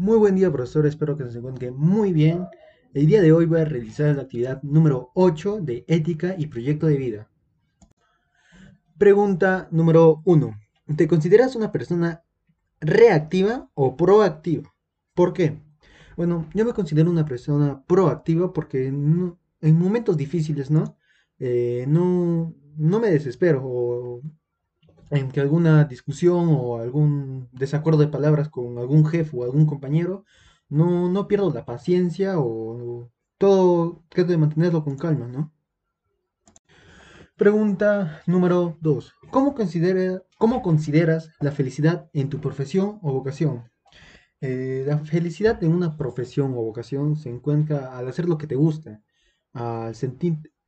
Muy buen día, profesor. Espero que se encuentre muy bien. El día de hoy voy a realizar la actividad número 8 de ética y proyecto de vida. Pregunta número 1. ¿Te consideras una persona reactiva o proactiva? ¿Por qué? Bueno, yo me considero una persona proactiva porque en momentos difíciles, ¿no? Eh, no, no me desespero en que alguna discusión o algún desacuerdo de palabras con algún jefe o algún compañero, no, no pierdo la paciencia o todo trato de mantenerlo con calma, ¿no? Pregunta número 2. ¿Cómo, considera, ¿Cómo consideras la felicidad en tu profesión o vocación? Eh, la felicidad en una profesión o vocación se encuentra al hacer lo que te gusta, al,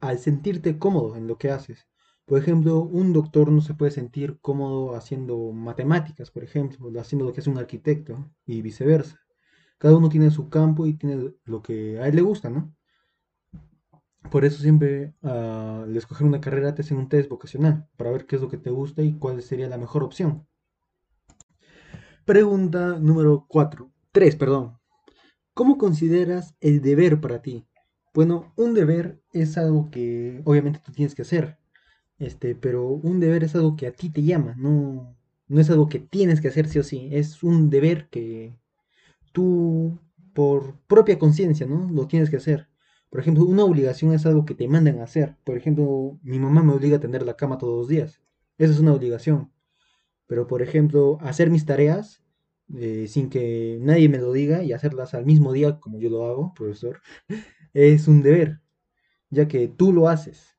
al sentirte cómodo en lo que haces. Por ejemplo, un doctor no se puede sentir cómodo haciendo matemáticas, por ejemplo, haciendo lo que es un arquitecto y viceversa. Cada uno tiene su campo y tiene lo que a él le gusta, ¿no? Por eso siempre ah, al escoger una carrera te hacen un test vocacional para ver qué es lo que te gusta y cuál sería la mejor opción. Pregunta número 4. 3, perdón. ¿Cómo consideras el deber para ti? Bueno, un deber es algo que obviamente tú tienes que hacer, este, pero un deber es algo que a ti te llama, no, no es algo que tienes que hacer sí o sí, es un deber que tú por propia conciencia, ¿no? Lo tienes que hacer. Por ejemplo, una obligación es algo que te mandan a hacer. Por ejemplo, mi mamá me obliga a tender la cama todos los días. Esa es una obligación. Pero, por ejemplo, hacer mis tareas eh, sin que nadie me lo diga y hacerlas al mismo día como yo lo hago, profesor, es un deber, ya que tú lo haces.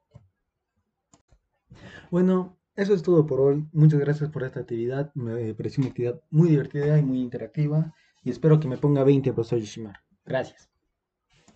Bueno, eso es todo por hoy. Muchas gracias por esta actividad. Me pareció una actividad muy divertida y muy interactiva. Y espero que me ponga 20, profesor Yoshimar. Gracias.